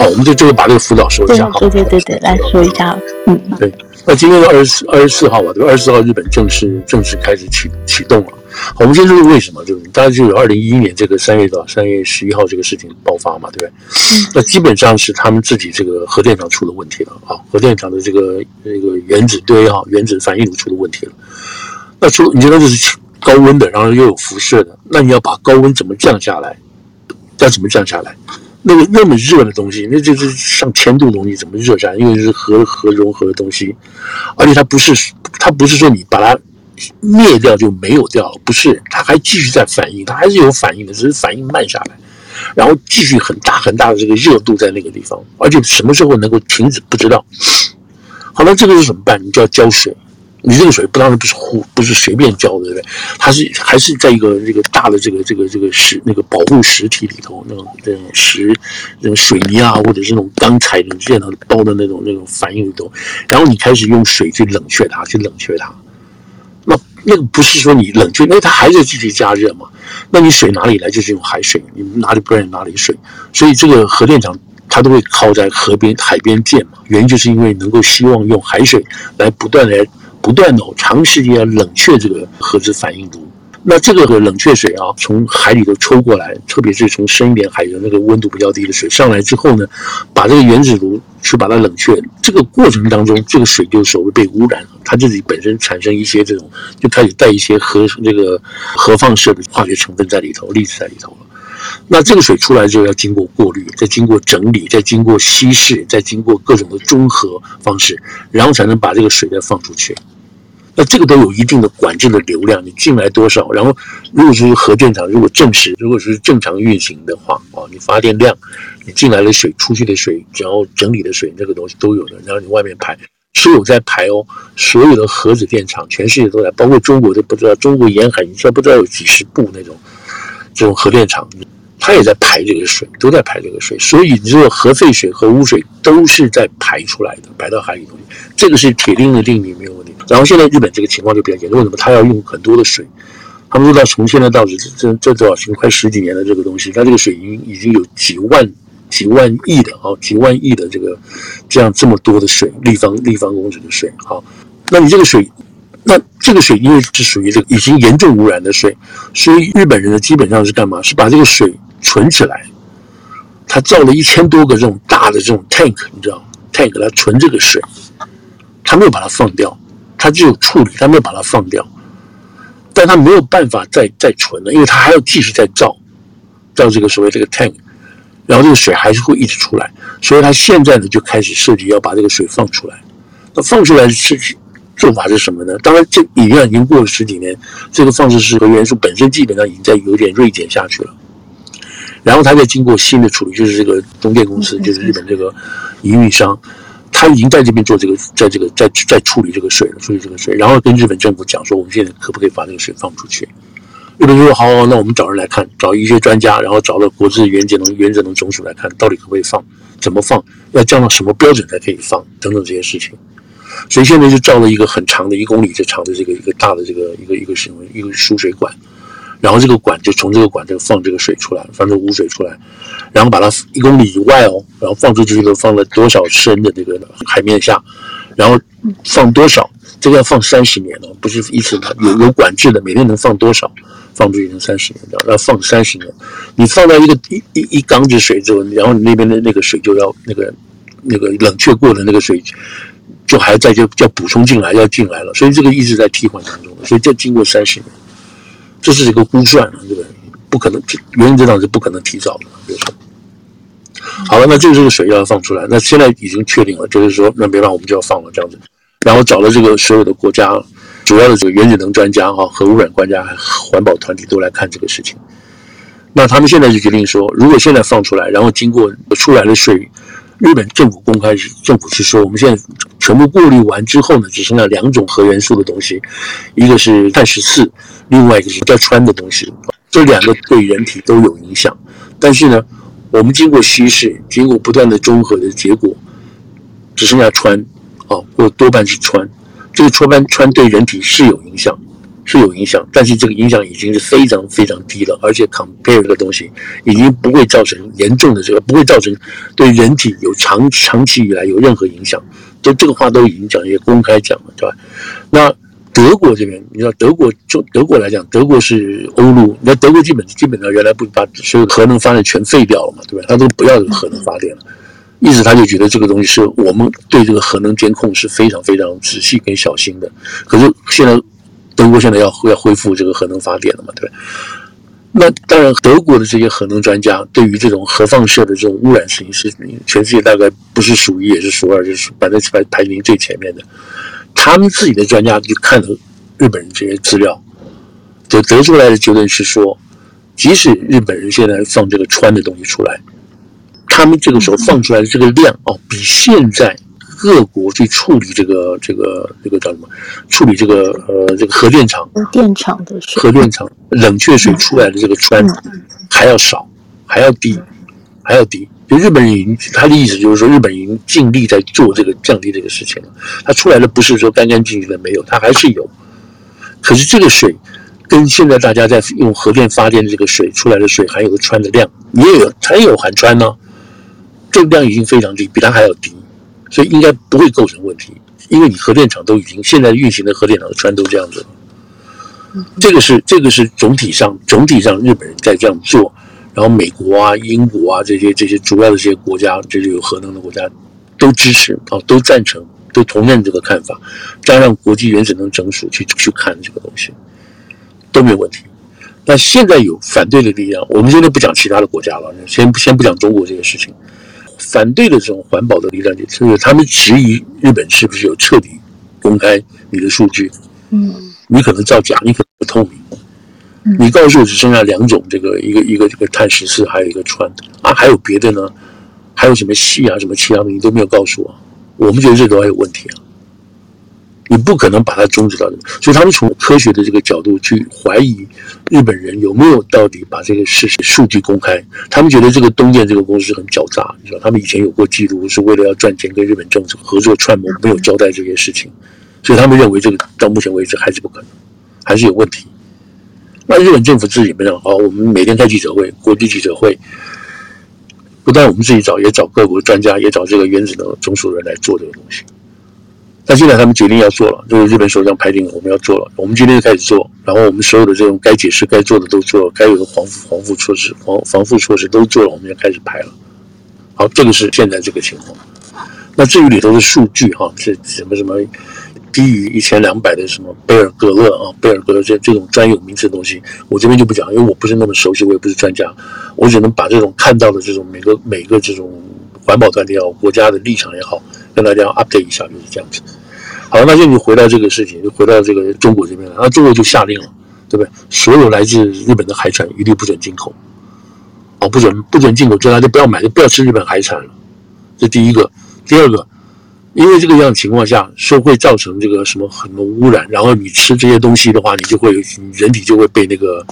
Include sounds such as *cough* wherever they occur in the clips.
好，我们就这个把这个辅导说一下。对对对对，来说一下。嗯，对。那今天是二十四二十四号吧？对，二十四号日本正式正式开始启启动了。好，我们先说为什么，就是大家就有二零一一年这个三月到三月十一号这个事情爆发嘛，对不对？嗯。那基本上是他们自己这个核电厂出了问题了啊，核电厂的这个这个原子堆哈，原子反应炉出了问题了。那出你觉得这是高温的，然后又有辐射的，那你要把高温怎么降下来？要怎么降下来？那个那么热的东西，那就是上千度的东西，怎么热下来？因为是核核融合的东西，而且它不是它不是说你把它灭掉就没有掉了，不是，它还继续在反应，它还是有反应的，只是反应慢下来，然后继续很大很大的这个热度在那个地方，而且什么时候能够停止不知道。好了，这个是怎么办？你就要浇水。你这个水不当然不是湖，不是随便浇的，对不对？它是还是在一个这个大的这个这个这个石那个保护实体里头，那种这种石，那种水泥啊，或者是那种钢材的这样包的那种那种反应里头，然后你开始用水去冷却它，去冷却它。那那个不是说你冷却，因为它还在继续加热嘛。那你水哪里来？就是用海水，你哪里不然哪里水。所以这个核电厂。它都会靠在河边、海边建嘛，原因就是因为能够希望用海水来不断的、不断的长时间要冷却这个核子反应炉。那这个冷却水啊，从海里头抽过来，特别是从深一点海的那个温度比较低的水上来之后呢，把这个原子炉去把它冷却。这个过程当中，这个水就所谓被污染了，它自己本身产生一些这种，就开始带一些核这个核放射的化学成分在里头，粒子在里头了。那这个水出来之后要经过过滤，再经过整理，再经过稀释，再经过各种的中和方式，然后才能把这个水再放出去。那这个都有一定的管制的流量，你进来多少？然后如果是核电厂，如果正时，如果是正常运行的话，啊，你发电量，你进来的水、出去的水，然后整理的水，这个东西都有的。然后你外面排是有在排哦，所有的核子电厂，全世界都在，包括中国都不知道，中国沿海你知道不知道有几十部那种这种核电厂。它也在排这个水，都在排这个水，所以你这个核废水、核污水都是在排出来的，排到海里头。这个是铁定的定理，没有。然后现在日本这个情况就比较严重，为什么？他要用很多的水。他们说到从现在到这这这多少年，快十几年的这个东西，它这个水已经已经有几万几万亿的啊，几万亿的这个这样这么多的水，立方立方公尺的水。好，那你这个水。那这个水因为是属于这个已经严重污染的水，所以日本人呢基本上是干嘛？是把这个水存起来。他造了一千多个这种大的这种 tank，你知道，tank 来存这个水，他没有把它放掉，他只有处理，他没有把它放掉。但他没有办法再再存了，因为他还要继续再造，造这个所谓这个 tank，然后这个水还是会一直出来，所以他现在呢就开始设计要把这个水放出来。那放出来是。做法是什么呢？当然，这已经已经过了十几年，这个放射式核元素本身基本上已经在有点锐减下去了。然后它再经过新的处理，就是这个中电公司，就是日本这个营运商，他已经在这边做这个，在这个在在处理这个水了，处理这个水，然后跟日本政府讲说，我们现在可不可以把这个水放出去？日本说好，好，那我们找人来看，找一些专家，然后找到国际原子能原子能总署来看，到底可不可以放，怎么放，要降到什么标准才可以放，等等这些事情。所以现在就造了一个很长的一公里这长的这个一个大的这个一个一个什么一个输水管，然后这个管就从这个管这个放这个水出来，放这个污水出来，然后把它一公里以外哦，然后放出去都放了多少深的这个海面下，然后放多少，这个要放三十年哦，不是一次的，有有管制的，每天能放多少，放出去能三十年，要放三十年，你放到一个。一一一缸子水之后，然后你那边的那个水就要那个那个冷却过的那个水。就还在就要补充进来，要进来了，所以这个一直在替换当中，所以这经过三十年，这是一个估算，对不对？不可能，原则上是不可能提早的，好了，那这个这个水要放出来，那现在已经确定了，就是说那没办法，我们就要放了这样子。然后找了这个所有的国家主要的这个原子能专家哈、核污染专家、环保团体都来看这个事情。那他们现在就决定说，如果现在放出来，然后经过出来的水。日本政府公开是政府是说，我们现在全部过滤完之后呢，只剩下两种核元素的东西，一个是碳十四，另外一个是叫氚的东西。这两个对人体都有影响，但是呢，我们经过稀释，经过不断的中和的结果，只剩下氚，哦，或多半是氚。这个氚氚对人体是有影响，是有影响，但是这个影响已经是非常非常低了，而且 compare 这个东西已经不会造成严重的这个，不会造成对人体有长长期以来有任何影响。就这个话都已经讲，也公开讲了，对吧？那德国这边，你知道德国就德国来讲，德国是欧陆，那德国基本基本上原来不把所有核能发电全废掉了嘛，对吧？他都不要这个核能发电了，意思他就觉得这个东西是我们对这个核能监控是非常非常仔细跟小心的。可是现在德国现在要要恢复这个核能发电了嘛，对吧？那当然，德国的这些核能专家对于这种核放射的这种污染事情，是全世界大概不是数一也是数二，就是排在排排名最前面的。他们自己的专家就看了日本人这些资料，就得出来的结论是说，即使日本人现在放这个氚的东西出来，他们这个时候放出来的这个量哦，比现在。各国去处理这个这个这个叫什么？处理这个呃这个核电厂核电厂的水，核电厂冷却水出来的这个氚还要少，还要低，还要低。就日本人已经他的意思就是说，日本已经尽力在做这个降低这个事情了。它出来的不是说干干净净的没有，它还是有。可是这个水跟现在大家在用核电发电的这个水出来的水含有的氚的量也有，它也有含氚呢。这个量已经非常低，比它还要低。所以应该不会构成问题，因为你核电厂都已经现在运行的核电厂的船都这样子。这个是这个是总体上总体上日本人在这样做，然后美国啊、英国啊这些这些主要的这些国家，这些有核能的国家都支持啊，都赞成，都同认这个看法，加上国际原子能整署去去看这个东西都没有问题。那现在有反对的力量，我们现在不讲其他的国家了，先先不讲中国这些事情。反对的这种环保的力量，就是他们质疑日本是不是有彻底公开你的数据？嗯，你可能造假，你可能不透明。嗯，你告诉我只剩下两种，这个一个一个这个碳十四，还有一个氚啊，还有别的呢？还有什么矽啊，什么其他的你都没有告诉我。我们觉得这都还有问题啊。你不可能把它终止到这，所以他们从科学的这个角度去怀疑日本人有没有到底把这个事实数据公开。他们觉得这个东电这个公司很狡诈，你知道，他们以前有过记录，是为了要赚钱跟日本政府合作串谋，没有交代这些事情，所以他们认为这个到目前为止还是不可能，还是有问题。那日本政府自己没有好，我们每天开记者会，国际记者会，不但我们自己找，也找各国专家，也找这个原子能总署人来做这个东西。那现在他们决定要做了，就是日本首相排定我们要做了，我们今天就开始做，然后我们所有的这种该解释、该做的都做了，该有的防护防护措施、防防护措施都做了，我们要开始排了。好，这个是现在这个情况。那至于里头的数据哈，是什么什么低于一千两百的什么贝尔格勒啊、贝尔格勒这这种专有名词的东西，我这边就不讲，因为我不是那么熟悉，我也不是专家，我只能把这种看到的这种每个每个这种环保团体也好，国家的立场也好，跟大家 update 一下，就是这样子。好，那现在你回到这个事情，就回到这个中国这边了。那中国就下令了，对不对？所有来自日本的海产一律不准进口。哦，不准不准进口，就大家不要买，就不要吃日本海产了。这第一个，第二个，因为这个样的情况下，说会造成这个什么很多污染，然后你吃这些东西的话，你就会人体就会被那个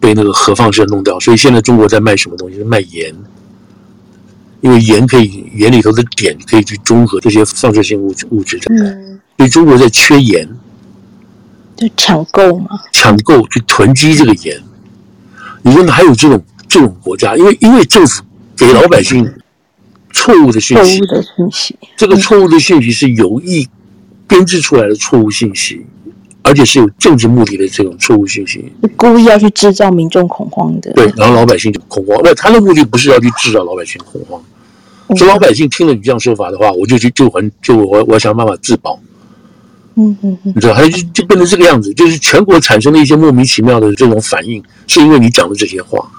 被那个核放射弄掉。所以现在中国在卖什么东西？卖盐。因为盐可以盐里头的碘可以去中和这些放射性物质物质的。嗯。所以中国在缺盐，就抢购嘛，抢购去囤积这个盐。你说哪有这种这种国家？因为因为政府给老百姓错误的信息，错误的信息，这个错误的信息是有意编制出来的错误信息，而且是有政治目的的这种错误信息，故意要去制造民众恐慌的。对，然后老百姓就恐慌。那他的目的不是要去制造老百姓恐慌，说老百姓听了你这样说法的话，我就去就还就我我想办法自保。嗯嗯嗯，你知道，他就就变成这个样子，就是全国产生了一些莫名其妙的这种反应，是因为你讲的这些话，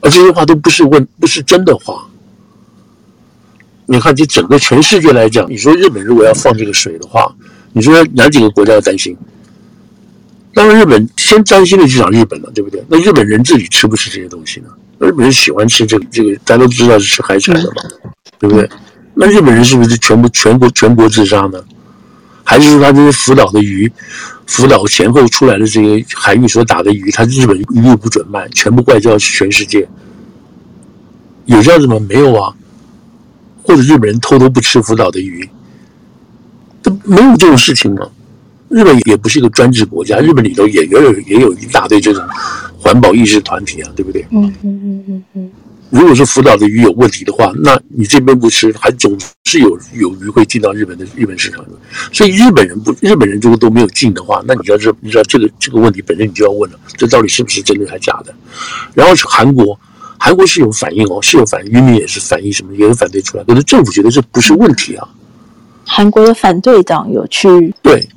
而这些话都不是问，不是真的话。你看，就整个全世界来讲，你说日本如果要放这个水的话，你说哪几个国家要担心？当然，日本先担心的就讲日本了，对不对？那日本人自己吃不吃这些东西呢？日本人喜欢吃这个这个，大家都知道是吃海产的嘛，对不对？那日本人是不是全部全国全国自杀呢？还是说他这些福岛的鱼，福岛前后出来的这些海域所打的鱼，他日本一律不准卖，全部外交全世界，有这样子吗？没有啊，或者日本人偷偷不吃福岛的鱼，这没有这种事情吗？日本也不是一个专制国家，日本里头也也有也有一大堆这种环保意识团体啊，对不对？嗯嗯嗯嗯嗯。如果说福岛的鱼有问题的话，那你这边不吃，还总是有有鱼会进到日本的日本市场。所以日本人不，日本人如果都没有进的话，那你知道这你知道这个这个问题本身你就要问了，这到底是不是真的还是假的？然后是韩国，韩国是有反应哦，是有反应，渔民也是反应什么，也有反对出来，可是政府觉得这不是问题啊。韩国的反对党有去对，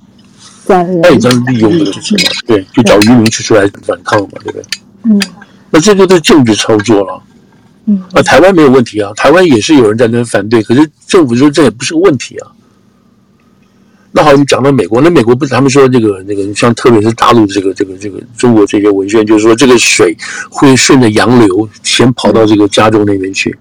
他也在利用这个事情嘛，对，就找渔民去出来反抗嘛，对不对？嗯，那这就是政治操作了。嗯，啊，台湾没有问题啊，台湾也是有人在那反对，可是政府说这也不是个问题啊。那好，你讲到美国，那美国不是他们说这个那个，像特别是大陆这个这个这个中国这些文宣，就是说这个水会顺着洋流先跑到这个加州那边去。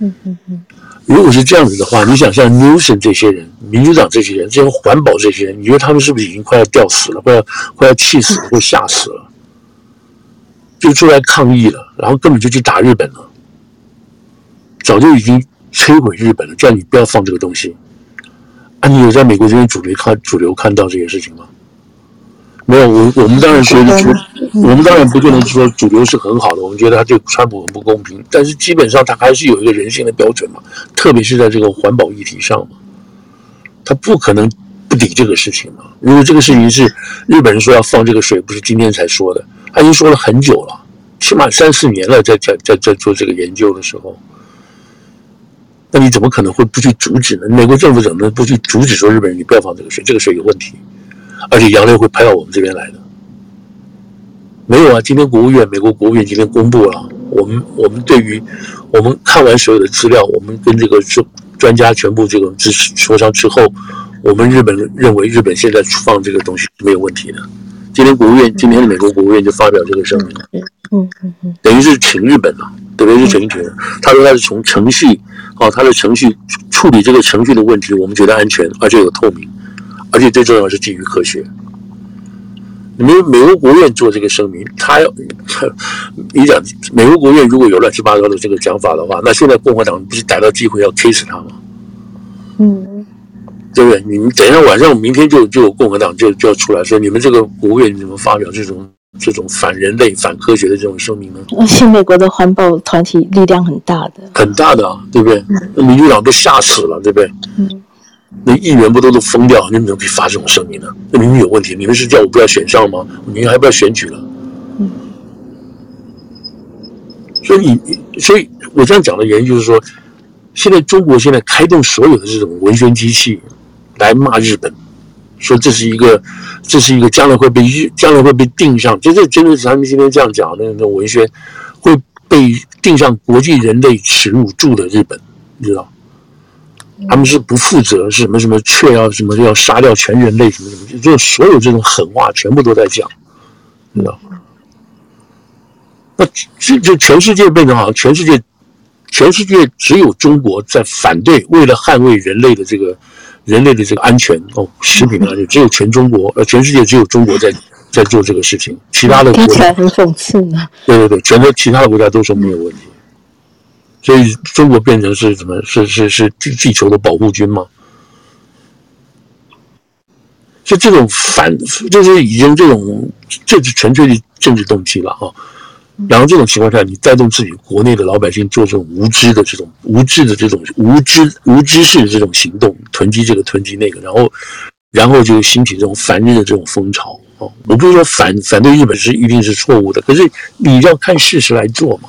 嗯嗯嗯。如果是这样子的话，你想像 Newsom 这些人、民主党这些人、这些环保这些人，你觉得他们是不是已经快要吊死了，快要快要气死了，或吓死了，就出来抗议了，然后根本就去打日本了？早就已经摧毁日本了，叫你不要放这个东西。啊，你有在美国这边主流看主流看到这些事情吗？没有，我我们当然觉得主，我们当然不就能说主流是很好的，我们觉得他对川普很不公平，但是基本上他还是有一个人性的标准嘛，特别是在这个环保议题上嘛，他不可能不理这个事情嘛。如果这个事情是日本人说要放这个水，不是今天才说的，他已经说了很久了，起码三四年了，在在在在做这个研究的时候。那你怎么可能会不去阻止呢？美国政府怎么能不去阻止说日本人你不要放这个水？这个水有问题，而且洋流会排到我们这边来的。没有啊，今天国务院，美国国务院今天公布了，我们我们对于我们看完所有的资料，我们跟这个专专家全部这个支持磋商之后，我们日本认为日本现在放这个东西是没有问题的。今天国务院，今天的美国国务院就发表这个声明，嗯嗯嗯，等于是请日本了，等于是请请，他说他是从程序。哦，他的程序处理这个程序的问题，我们觉得安全，而且有透明，而且最重要是基于科学。你们美国国务院做这个声明，他要你讲美国国务院如果有乱七八糟的这个讲法的话，那现在共和党不是逮到机会要 K 死他吗？嗯，对不对？你们等一下晚上，明天就就有共和党就就要出来说，你们这个国务院怎么发表这种？这种反人类、反科学的这种声明呢？而且美国的环保团体力量很大的，很大的啊，对不对？那民主党都吓死了，对不对？嗯，那议员不都都疯掉？你们怎么可以发这种声音呢？那明明有问题，你们是叫我不要选上吗？你们还不要选举了？嗯，所以，所以我这样讲的原因就是说，现在中国现在开动所有的这种文宣机器来骂日本。说这是一个，这是一个将来会被日，将来会被定上，就这真的是他们今天这样讲的那种文宣，会被定上国际人类耻辱柱的日本，你知道？他们是不负责，是什么什么，却要什么要杀掉全人类，什么什么，就所有这种狠话全部都在讲，你知道吗？那这这全世界变成好像全世界，全世界只有中国在反对，为了捍卫人类的这个。人类的这个安全哦，食品安全 *laughs* 只有全中国，呃，全世界只有中国在 *laughs* 在做这个事情，其他的国家听起来很讽刺呢。对对对，全都其他的国家都说没有问题，所以中国变成是什么？是是是地球的保护军吗？就这种反，就是已经这种，这是纯粹的政治动机了啊。然后这种情况下，你带动自己国内的老百姓做这种无知的这种无知的这种无知无知式的这种行动，囤积这个囤积那个，然后然后就兴起这种反日的这种风潮哦。我不是说反反对日本是一定是错误的，可是你要看事实来做嘛。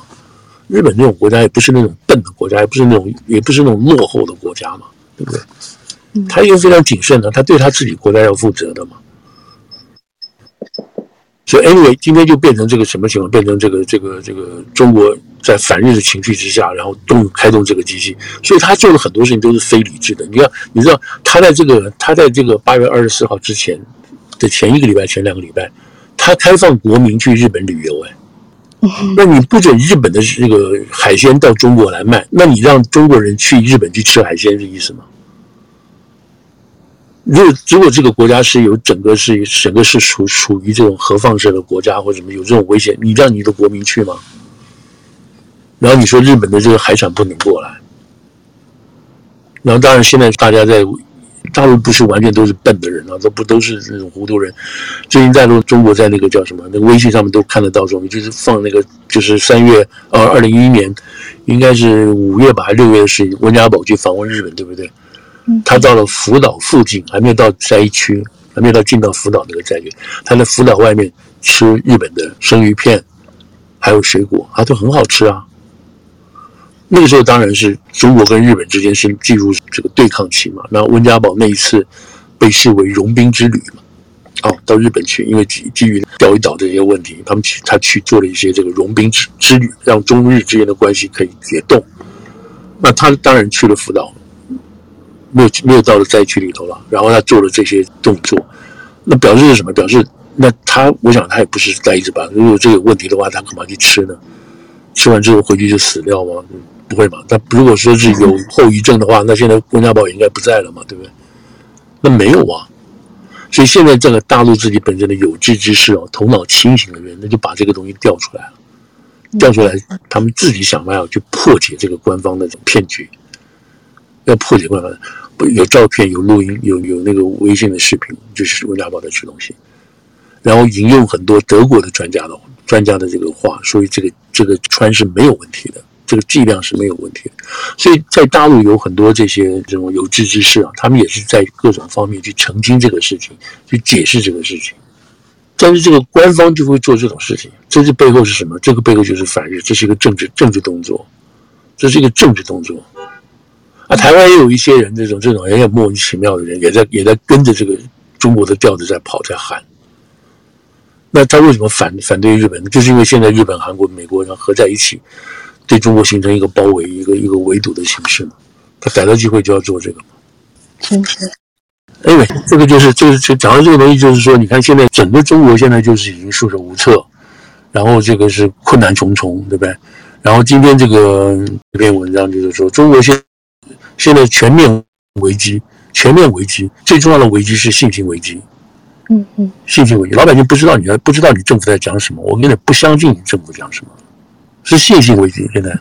日本这种国家也不是那种笨的国家，也不是那种也不是那种落后的国家嘛，对不对？他也非常谨慎的，他对他自己国家要负责的嘛。所以，anyway，今天就变成这个什么情况？变成这个、这个、这个中国在反日的情绪之下，然后动开动这个机器。所以他做的很多事情都是非理智的。你看，你知道他在这个他在这个八月二十四号之前的前一个礼拜、前两个礼拜，他开放国民去日本旅游。哎，那你不准日本的这个海鲜到中国来卖，那你让中国人去日本去吃海鲜是意思吗？如果如果这个国家是有整个是整个是属属于这种核放射的国家或者什么有这种危险，你让你的国民去吗？然后你说日本的这个海产不能过来，然后当然现在大家在大陆不是完全都是笨的人啊，都不都是那种糊涂人。最近在中国在那个叫什么那个微信上面都看得到，说就是放那个就是三月呃二零一一年，应该是五月吧还是六月的事情，温家宝去访问日本，对不对？他到了福岛附近，还没有到灾区，还没有到进到福岛那个灾区，他在福岛外面吃日本的生鱼片，还有水果，啊，都很好吃啊。那个时候当然是中国跟日本之间是进入这个对抗期嘛。那温家宝那一次被视为融冰之旅嘛，哦，到日本去，因为基基于钓鱼岛这些问题，他们去他去做了一些这个融冰之之旅，让中日之间的关系可以解冻。那他当然去了福岛，没有没有到了灾区里头了。然后他做了这些动作，那表示是什么？表示那他我想他也不是呆着吧？如果这个问题的话，他干嘛去吃呢？吃完之后回去就死掉吗？不会嘛？那如果说是有后遗症的话，那现在温家宝也应该不在了嘛，对不对？那没有啊，所以现在这个大陆自己本身的有志之士哦，头脑清醒的人，那就把这个东西调出来了，调出来，他们自己想办法去破解这个官方的骗局，要破解官方，有照片、有录音、有有那个微信的视频，就是温家宝在吃东西，然后引用很多德国的专家的专家的这个话，所以这个这个穿是没有问题的。这个剂量是没有问题的，所以在大陆有很多这些这种有志之士啊，他们也是在各种方面去澄清这个事情，去解释这个事情。但是这个官方就会做这种事情，这是背后是什么？这个背后就是反日，这是一个政治政治动作，这是一个政治动作。啊，台湾也有一些人这种这种有点莫名其妙的人，也在也在跟着这个中国的调子在跑在喊。那他为什么反反对日本？就是因为现在日本、韩国、美国人合在一起。对中国形成一个包围，一个一个围堵的形式嘛，他逮到机会就要做这个嘛。真是。哎喂，这个就是就是讲到这个东西，就是说，你看现在整个中国现在就是已经束手无策，然后这个是困难重重，对不对？然后今天这个这篇文章就是说，中国现现在全面危机，全面危机，最重要的危机是信心危机。嗯嗯，信心危机，老百姓不知道你不知道你政府在讲什么，我根本不相信你政府讲什么。是信心危机，现在，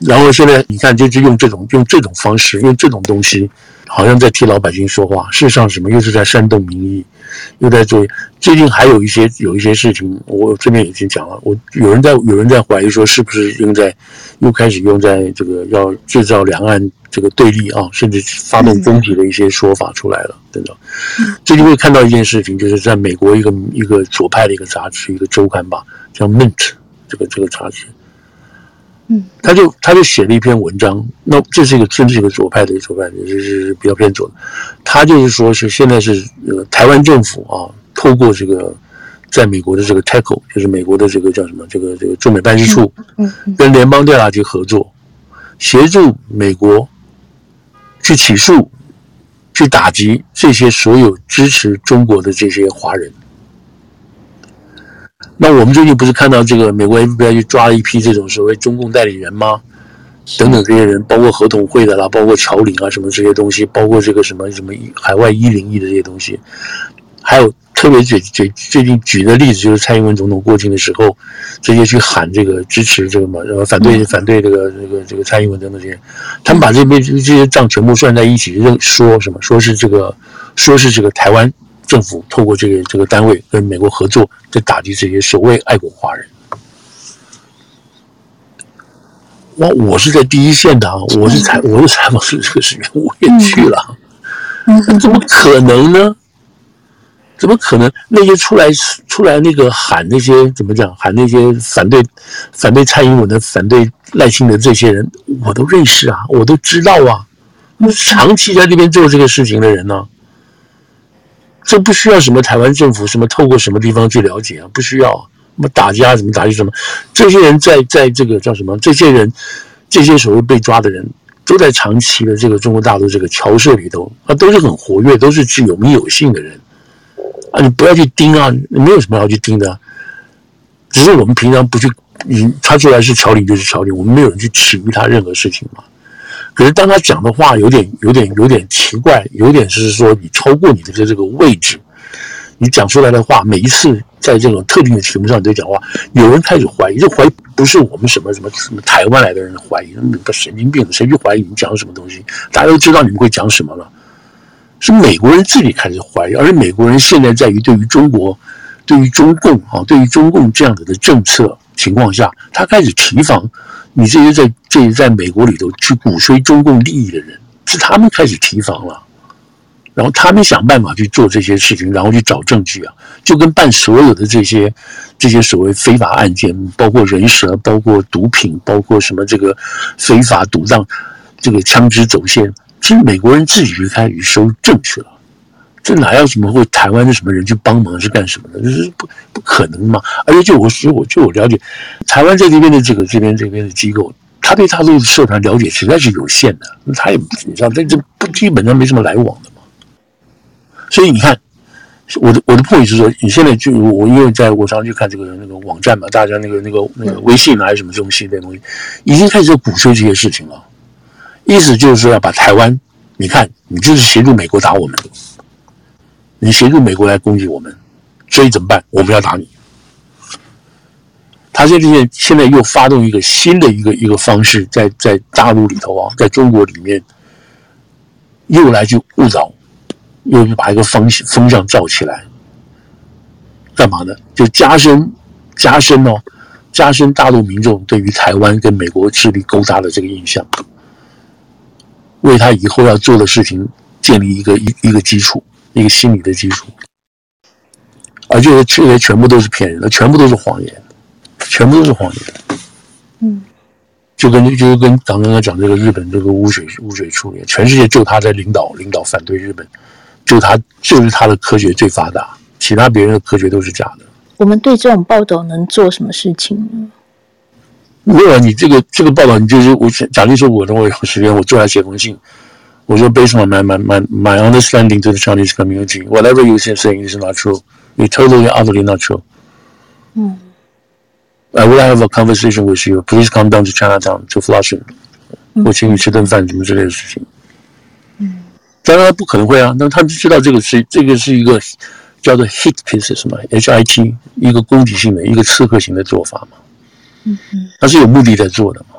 然后现在你看，就是用这种用这种方式，用这种东西，好像在替老百姓说话。事实上，什么又是在煽动民意，又在做。最近还有一些有一些事情，我这边已经讲了。我有人在有人在怀疑说，是不是用在又开始用在这个要制造两岸这个对立啊，甚至发动攻击的一些说法出来了，等等。最近会看到一件事情，就是在美国一个一个左派的一个杂志，一个周刊吧，叫《Mint》。这个这个杂志，嗯，他就他就写了一篇文章，那这是一个真是一个左派的左派，就是比较偏左的。他就是说是现在是呃台湾政府啊，透过这个在美国的这个 TACO，就是美国的这个叫什么这个这个驻美办事处，嗯，跟联邦调查局合作，协助美国去起诉、去打击这些所有支持中国的这些华人。那我们最近不是看到这个美国 FBI 去抓了一批这种所谓中共代理人吗？等等这些人，包括合同会的啦，包括侨领啊什么这些东西，包括这个什么什么海外一零一的这些东西，还有特别最最最近举的例子就是蔡英文总统过境的时候，直接去喊这个支持这个嘛，然后反对反对这个这个这个蔡英文等等这些，他们把这边这些账全部算在一起，认说什么说是这个说是这个台湾。政府透过这个这个单位跟美国合作，在打击这些所谓爱国华人。哇，我是在第一线的啊！我是采我是采访是这个事情，我也去了。怎么可能呢？怎么可能？那些出来出来那个喊那些怎么讲？喊那些反对反对蔡英文的、反对赖清德这些人，我都认识啊，我都知道啊。长期在那边做这个事情的人呢、啊？这不需要什么台湾政府什么透过什么地方去了解啊，不需要什么打压什么打击什么，这些人在在这个叫什么？这些人，这些所谓被抓的人，都在长期的这个中国大陆这个侨社里头，啊，都是很活跃，都是具有名有姓的人啊，你不要去盯啊，没有什么要去盯的，只是我们平常不去，你他出来是侨领就是侨领，我们没有人去质疑他任何事情嘛。可是当他讲的话有点、有点、有点奇怪，有点是说你超过你的这个位置，你讲出来的话，每一次在这种特定的题目上你都讲话，有人开始怀疑，就怀疑不是我们什么什么什么台湾来的人怀疑，那个神经病，谁去怀疑你们讲什么东西？大家都知道你们会讲什么了，是美国人自己开始怀疑，而且美国人现在在于对于中国、对于中共啊、对于中共这样子的政策情况下，他开始提防你这些在这些在美国里头去鼓吹中共利益的人，是他们开始提防了。然后他们想办法去做这些事情，然后去找证据啊，就跟办所有的这些这些所谓非法案件，包括人蛇，包括毒品，包括什么这个非法赌账，这个枪支走线，其实美国人自己就开始收证据了。这哪要什么会台湾的什么人去帮忙是干什么的？这是不不可能嘛！而且就我就我就我了解，台湾在这边的这个这边这边的机构，他对大陆的社团了解实在是有限的，他也你知道，这这不基本上没什么来往的嘛。所以你看，我的我的破语是说，你现在就我因为在我常常去看这个那个网站嘛，大家那个那个那个微信啊，还是什么这种系列东西，已经开始鼓吹这些事情了。意思就是说要把台湾，你看你就是协助美国打我们，你协助美国来攻击我们，所以怎么办？我们要打你。他现在现在又发动一个新的一个一个方式，在在大陆里头啊，在中国里面又来去误导。又把一个风风向造起来，干嘛呢？就加深加深哦，加深大陆民众对于台湾跟美国势力勾搭的这个印象，为他以后要做的事情建立一个一一个基础，一个心理的基础。而这些这些全部都是骗人的，全部都是谎言，全部都是谎言。嗯，就跟就跟咱刚刚讲这个日本这个污水污水处理，全世界就他在领导领导反对日本。就他就是他的科学最发达，其他别人的科学都是假的。我们对这种报道能做什么事情呢？没有，你这个这个报道，你就是我假定说，我等我有时间，我坐下写封信，我说 Based on my my my my understanding to the Chinese community, whatever you're saying is not true, It totally utterly not true. 嗯，I would have a conversation with you. Please come down to Chinatown to Flushing. 我请你吃顿饭，什么之类的事情。当然不可能会啊，那他们就知道这个是这个是一个叫做 hit piece 什么 H I T 一个攻击性的一个刺客型的做法嘛，嗯嗯，他是有目的在做的嘛，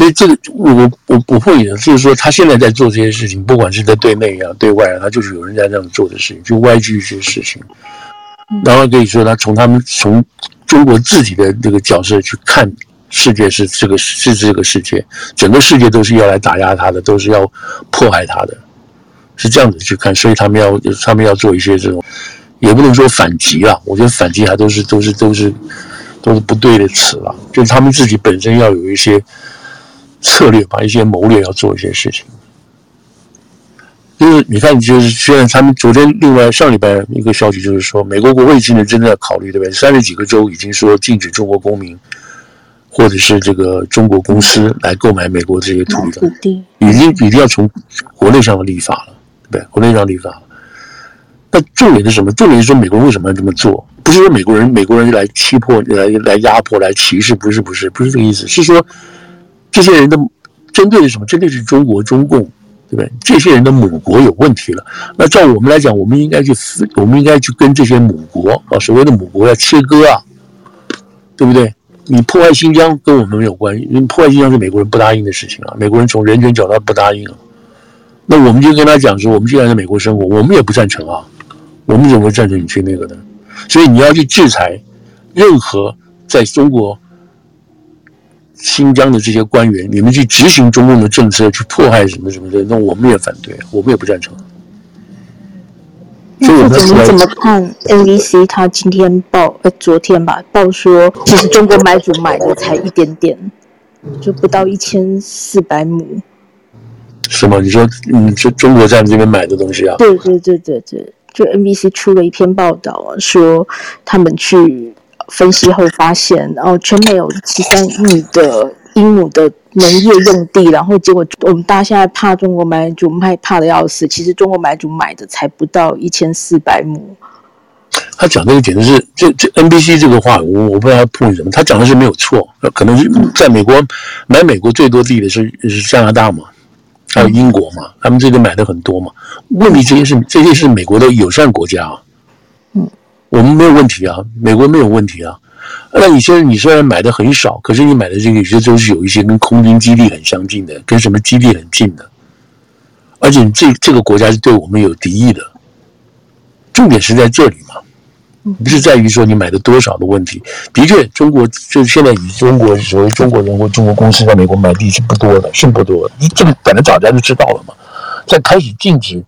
所以这个我我我我会的，就是说他现在在做这些事情，不管是在对内啊对外啊，他就是有人在这样做的事情，就歪曲一些事情，然后可以说他从他们从中国自己的这个角色去看。世界是这个是这个世界，整个世界都是要来打压他的，都是要迫害他的，是这样子去看。所以他们要他们要做一些这种，也不能说反击啊，我觉得反击还都是都是都是都是不对的词了。就是他们自己本身要有一些策略，把一些谋略要做一些事情。就是你看，就是虽然他们昨天另外上礼拜一个消息就是说，美国国会现在真的要考虑，对不对？三十几个州已经说禁止中国公民。或者是这个中国公司来购买美国这些土地，已经已经要从国内上的立法了，对不对？国内上立法了。那重点是什么？重点是说美国为什么要这么做？不是说美国人美国人来欺迫、来来压迫、来歧视，不是不是不是这个意思。是说这些人的针对的什么？针对是中国中共，对不对？这些人的母国有问题了。那照我们来讲，我们应该去我们应该去跟这些母国啊，所谓的母国要切割啊，对不对？你破坏新疆跟我们没有关系，因为破坏新疆是美国人不答应的事情啊。美国人从人权角度不答应啊。那我们就跟他讲说，我们既然在美国生活，我们也不赞成啊。我们怎么会赞成你去那个呢？所以你要去制裁任何在中国新疆的这些官员，你们去执行中共的政策，去迫害什么什么的，那我们也反对，我们也不赞成。那你怎么看 NVC？他今天报呃，昨天吧报说，其实中国买主买的才一点点，就不到一千四百亩。是吗？你说你说中国在这边买的东西啊？对对对对对，就 NVC 出了一篇报道啊，说他们去分析后发现，然后全美有七三亿的。英亩的农业用地，然后结果我们大家现在怕中国买主卖怕的要死，其实中国买主买的才不到一千四百亩。他讲这个简直是这这 NBC 这个话，我我不知道他碰什么。他讲的是没有错，可能是在美国买美国最多地的是是加拿大嘛，还有英国嘛，他们这边买的很多嘛。问题这些是这些是美国的友善国家啊，我们没有问题啊，美国没有问题啊。那你现在你虽然买的很少，可是你买的这个有些都是有一些跟空军基地很相近的，跟什么基地很近的，而且这这个国家是对我们有敌意的。重点是在这里嘛。不是在于说你买的多少的问题，的确，中国就是现在以中国所谓中国人或中国公司在美国买地是不多的，是不多的。你这个反正大家就知道了嘛。在开始禁止，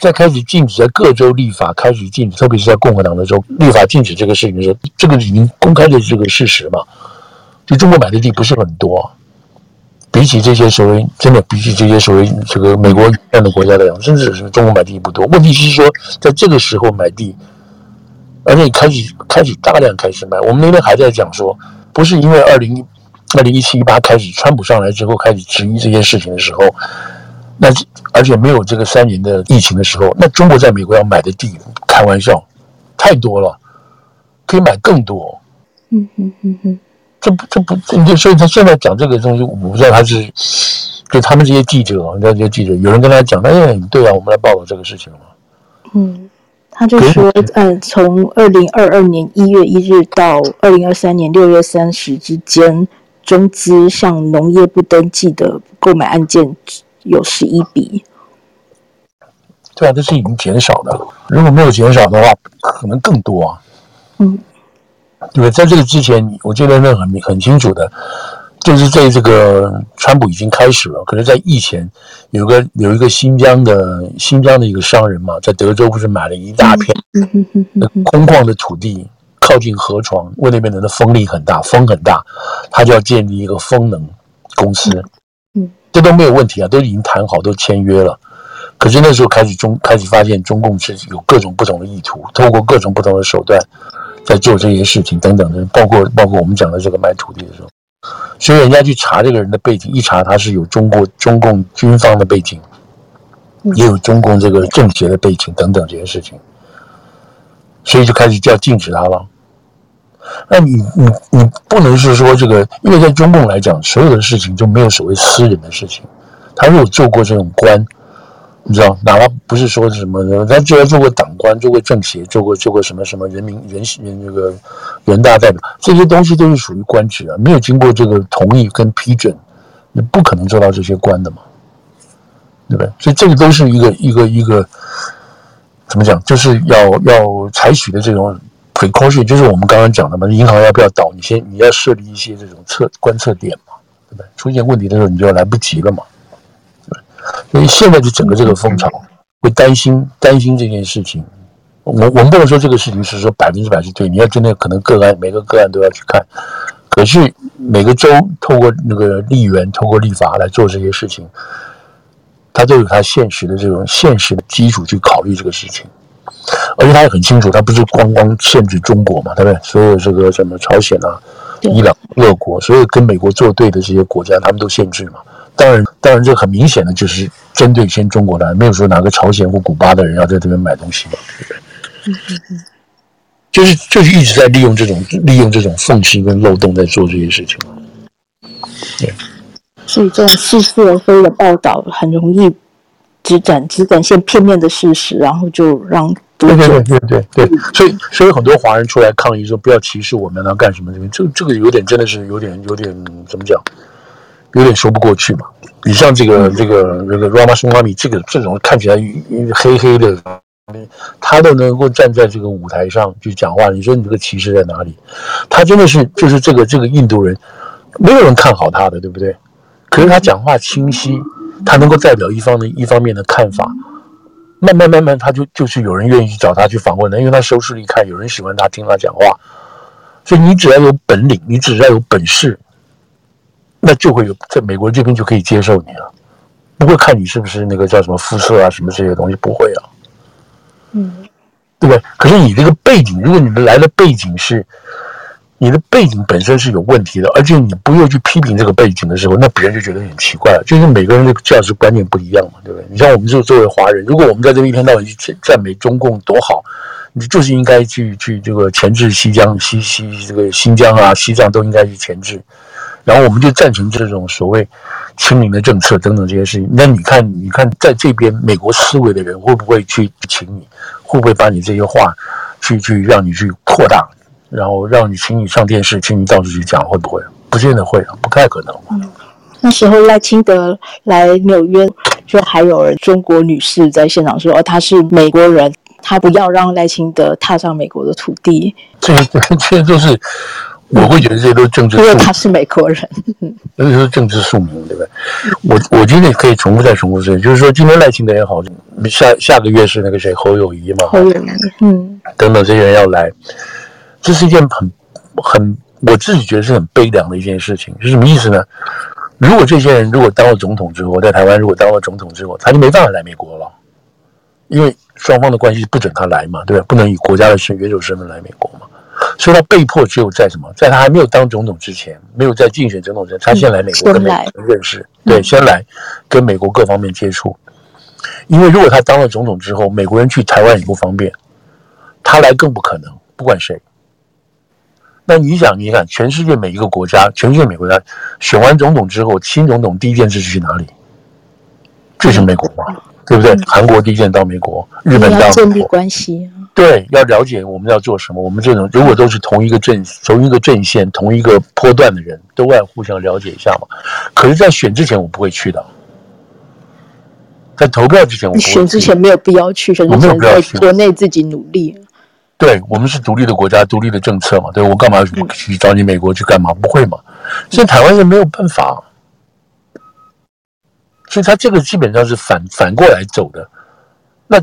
在开始禁止，在各州立法开始禁止，特别是在共和党的州立法禁止这个事情的时候，这个已经公开的这个事实嘛。就中国买的地不是很多，比起这些所谓真的比起这些所谓这个美国这样的国家来讲，甚至是中国买地不多。问题是说，在这个时候买地。而且开始开始大量开始卖，我们那边还在讲说，不是因为二零二零一七一八开始川普上来之后开始质疑这件事情的时候，那而且没有这个三年的疫情的时候，那中国在美国要买的地，开玩笑，太多了，可以买更多。嗯嗯嗯嗯，这不这不，你就所以他现在讲这个东西，我不知道他是就他们这些记者，你知道这些记者，有人跟他讲，哎，对啊，我们来报道这个事情了吗？嗯。他就说，嗯，从二零二二年一月一日到二零二三年六月三十之间，中资向农业部登记的购买案件有十一笔。对啊，这是已经减少的。如果没有减少的话，可能更多啊。嗯，对，在这个之前，我记得那很很清楚的。就是在这个川普已经开始了，可是，在疫前有个有一个新疆的新疆的一个商人嘛，在德州不是买了一大片空旷的土地，靠近河床，因为那边的风力很大，风很大，他就要建立一个风能公司。嗯，这都没有问题啊，都已经谈好，都签约了。可是那时候开始中开始发现中共是有各种不同的意图，透过各种不同的手段在做这些事情等等的，包括包括我们讲的这个买土地的时候。所以人家去查这个人的背景，一查他是有中国中共军方的背景，也有中共这个政协的背景等等这些事情，所以就开始就要禁止他了。那你你你不能是说这个，因为在中共来讲，所有的事情就没有所谓私人的事情。他如果做过这种官。你知道，哪怕不是说什么，他就要做过党官，做过政协，做过做过什么什么人民人人这个人大代表，这些东西都是属于官职啊，没有经过这个同意跟批准，你不可能做到这些官的嘛，对不对？所以这个都是一个一个一个怎么讲，就是要要采取的这种很空虚就是我们刚刚讲的嘛，银行要不要倒，你先你要设立一些这种测观测点嘛，对不对？出现问题的时候，你就要来不及了嘛。所以现在就整个这个风潮会担心担心这件事情，我我们不能说这个事情是说百分之百是对，你要真的可能个案每个个案都要去看，可是每个州通过那个立员透过立法来做这些事情，他都有他现实的这种现实的基础去考虑这个事情，而且他也很清楚，他不是光光限制中国嘛，对不对？所有这个什么朝鲜啊、伊朗、俄国，所有跟美国作对的这些国家，他们都限制嘛。当然，当然，这很明显的就是针对先中国来，没有说哪个朝鲜或古巴的人要在这边买东西嘛，对不对？嗯嗯嗯，就是就是一直在利用这种利用这种缝隙跟漏洞在做这些事情。对，所以这种似是而非的报道很容易只展只展现片面的事实，然后就让对对对对对对，所以所以很多华人出来抗议说不要歧视我们，要干什么这边？这这个有点真的是有点有点怎么讲？有点说不过去嘛。你像这个这个这个 Ramaswamy 这个这种看起来黑黑的，他都能够站在这个舞台上去讲话，你说你这个歧视在哪里？他真的是就是这个这个印度人，没有人看好他的，对不对？可是他讲话清晰，他能够代表一方的一方面的看法，慢慢慢慢他就就是有人愿意去找他去访问的，因为他收视率看，有人喜欢他听他讲话，所以你只要有本领，你只要有本事。那就会有在美国这边就可以接受你了，不会看你是不是那个叫什么肤色啊什么这些东西，不会啊，嗯，对不对？可是你这个背景，如果你们来的背景是你的背景本身是有问题的，而且你不用去批评这个背景的时候，那别人就觉得很奇怪了。就是每个人的价值观念不一样嘛，对不对？你像我们就作为华人，如果我们在这一天到晚去赞美中共多好，你就是应该去去这个钳制西疆、西西这个新疆啊、西藏都应该去钳制。然后我们就赞成这种所谓亲民的政策等等这些事情。那你看，你看在这边美国思维的人会不会去请你？会不会把你这些话去去让你去扩大，然后让你请你上电视，请你到处去讲？会不会？不见得会，不太可能。嗯，那时候赖清德来纽约，就还有中国女士在现场说：“哦，他是美国人，她不要让赖清德踏上美国的土地。” *laughs* 这些这些都是。我会觉得这些都是政治，因为他是美国人，那就是政治宿命，对不对？我我今天可以重复再重复一次，就是说今天赖清德也好，下下个月是那个谁侯友谊嘛，侯友谊，嗯，等等这些人要来，这是一件很很我自己觉得是很悲凉的一件事情，是什么意思呢？如果这些人如果当了总统之后，在台湾如果当了总统之后，他就没办法来美国了，因为双方的关系不准他来嘛，对吧？不能以国家的身元首身份来美国嘛。所以他被迫只有在什么，在他还没有当总统之前，没有在竞选总统之前，他先来美国跟美国认识，对，先来跟美国各方面接触。因为如果他当了总统之后，美国人去台湾也不方便，他来更不可能，不管谁。那你想，你看，全世界每一个国家，全世界每个国家选完总统之后，新总统第一件事是去哪里？就是美国嘛，对不对？韩国第一件到美国，日本到美国，建立关系。对，要了解我们要做什么。我们这种如果都是同一个阵、同一个阵线、同一个波段的人，都要互相了解一下嘛。可是，在选之前，我不会去的。在投票之前我不会去，选之前没有必要去，选之前在国内自己努力。对，我们是独立的国家，独立的政策嘛。对，我干嘛去找你美国去干嘛？不会嘛。现在台湾人没有办法，所以他这个基本上是反反过来走的。那。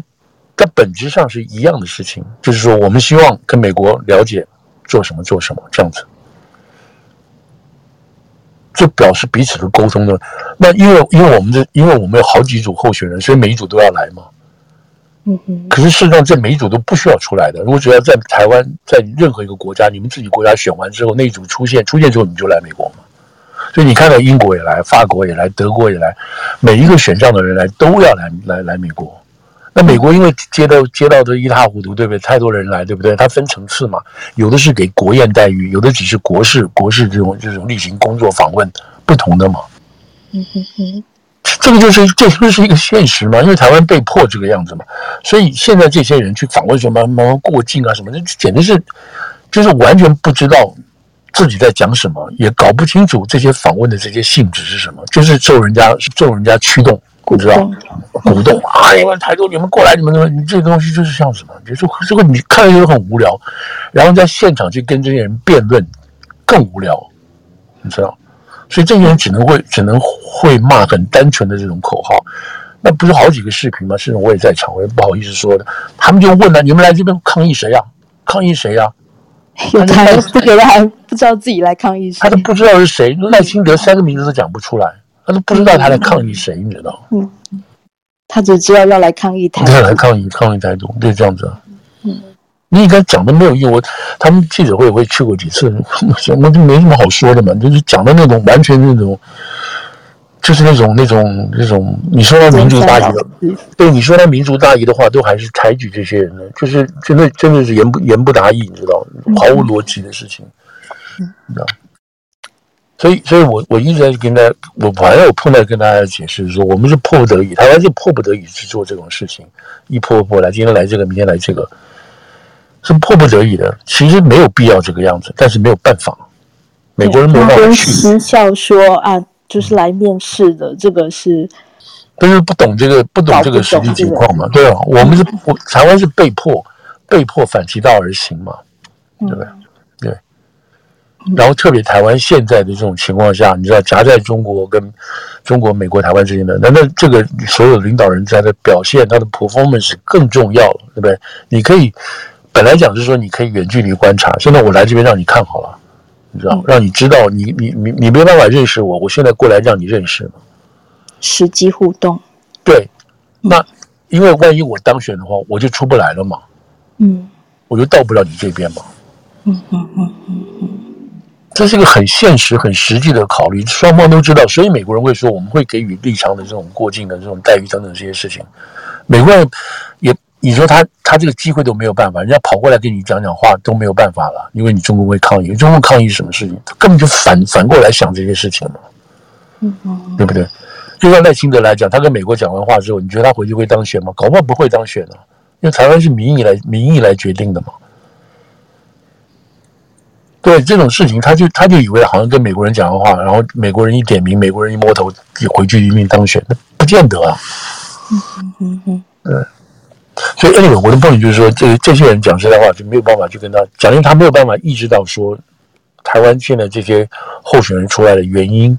它本质上是一样的事情，就是说，我们希望跟美国了解做什么做什么这样子，就表示彼此的沟通的。那因为因为我们的因为我们有好几组候选人，所以每一组都要来嘛。可是事实上，这每一组都不需要出来的。如果只要在台湾，在任何一个国家，你们自己国家选完之后，那一组出现出现之后，你就来美国嘛。所以你看到英国也来，法国也来，德国也来，每一个选上的人来都要来来来美国。那美国因为接到接到的一塌糊涂，对不对？太多人来，对不对？它分层次嘛，有的是给国宴待遇，有的只是国事国事这种这种例行工作访问，不同的嘛。嗯哼哼，这个就是这就是一个现实嘛，因为台湾被迫这个样子嘛，所以现在这些人去访问什么什么过境啊什么的，简直是就是完全不知道自己在讲什么，也搞不清楚这些访问的这些性质是什么，就是受人家受人家驱动。不知道鼓动啊！你们台独，你们过来，你们怎么？你这东西就是像什么？就是这个你看着就很无聊，然后在现场去跟这些人辩论，更无聊，你知道？所以这些人只能会只能会骂很单纯的这种口号。那不是好几个视频吗？是我也在场，我也不好意思说的。他们就问了：你们来这边抗议谁呀？抗议谁呀？有台这个人还不知道自己来抗议谁，他都不知道是谁。赖清德三个名字都讲不出来。他都不知道他来抗议谁，你知道？嗯，他只知道要来抗议台独，要来抗议抗议台独，对，这样子。嗯，你应该讲的没有用。我他们记者会也会去过几次，*laughs* 我就没什么好说的嘛。就是讲的那种完全那种，就是那种那种那种。你说他民族大义的，对，你说他民族大义的话，都还是抬举这些人呢。就是真的真的是言不言不达意，你知道？毫无逻辑的事情，你知道？所以，所以我我一直在跟大家，我反正我碰到跟大家解释说，我们是迫不得已，台湾是迫不得已去做这种事情，一波一波来，今天来这个，明天来这个，是迫不得已的。其实没有必要这个样子，但是没有办法，美国人没有办法去。私下说啊，就是来面试的，这个是，但是不懂这个，不懂这个实际情况嘛？对啊，我们是，我台湾是被迫，被迫反其道而行嘛，对不对？对。然后，特别台湾现在的这种情况下，你知道夹在中国跟中国、美国、台湾之间的，那那这个所有领导人在的表现，他的 performance 更重要了，对不对？你可以本来讲是说你可以远距离观察，现在我来这边让你看好了，你知道，让你知道你你你你没办法认识我，我现在过来让你认识嘛，实际互动。对，那因为万一我当选的话，我就出不来了嘛，嗯，我就到不了你这边嘛，嗯嗯嗯嗯嗯。这是一个很现实、很实际的考虑，双方都知道，所以美国人会说我们会给予立场的这种过境的这种待遇等等这些事情。美国人也你说他他这个机会都没有办法，人家跑过来跟你讲讲话都没有办法了，因为你中共会抗议。中共抗议什么事情？他根本就反反过来想这些事情嘛，对不对？就像赖清德来讲，他跟美国讲完话之后，你觉得他回去会当选吗？搞不好不会当选啊，因为台湾是民意来民意来决定的嘛。对这种事情，他就他就以为好像跟美国人讲完话，然后美国人一点名，美国人一摸头，回去一命当选，那不见得啊。嗯嗯嗯嗯，对。所以，anyway，我的 point 就是说，这这些人讲实在话就没有办法去跟他讲，因为他没有办法意识到说，台湾现在这些候选人出来的原因，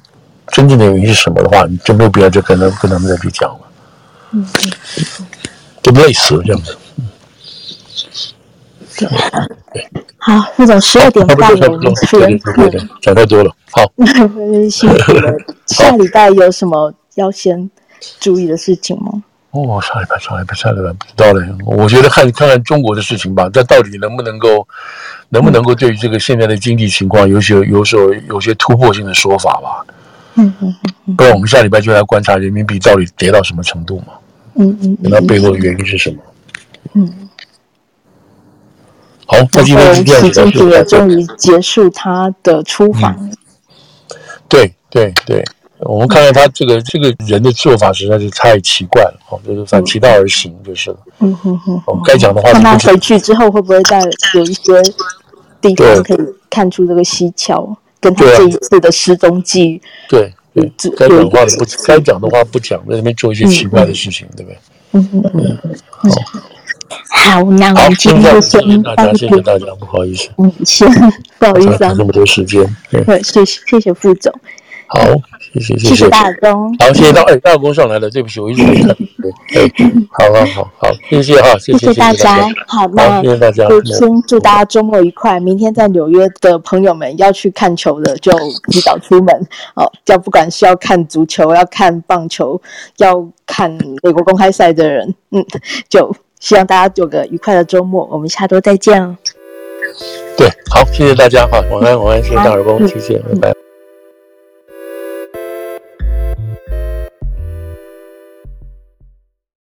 真正的原因是什么的话，你就没有必要就跟他跟他们再去讲了。嗯嗯，就累死了这样子。对，好，副总十二点半了，我们先讲太多了。好，*laughs* 辛苦了。下礼拜有什么要先注意的事情吗？哦，下礼拜，下礼拜，下礼拜不知道嘞。我觉得看看看中国的事情吧，这到底能不能够，能不能够对于这个现在的经济情况有些有所有些突破性的说法吧？嗯嗯嗯。不然我们下礼拜就来观察人民币到底跌到什么程度嘛？嗯嗯。那背后的原因是什么？嗯。好，那今天习近平也终于结束他的出访。对对对。我们看到他这个这个人的做法实在是太奇怪了，哦，就是反其道而行就是了。嗯哼哼，该讲的话。看他回去之后会不会再有一些地方可以看出这个蹊跷，跟他这一次的失踪记。对对，该讲的话不该讲的话不讲，在那边做一些奇怪的事情，对不对？嗯嗯嗯。好，那我们今天就先谢谢大家，谢谢大家，不好意思。嗯，先不好意思啊，那么多时间。对，谢谢谢谢副总。好。谢谢谢谢，谢谢大公，好，谢谢大哎，大公上来了，对不起，我一直没看，*laughs* 对，好好好好，谢谢哈，谢谢大家，好，那谢谢大家，先祝大家周末愉快。明天在纽约的朋友们要去看球的，就提早出门哦。要不管是要看足球、要看棒球、要看美国公开赛的人，嗯，就希望大家有个愉快的周末。我们下周再见哦。对，好，谢谢大家哈，晚安晚安，谢谢大耳公，谢谢，拜拜。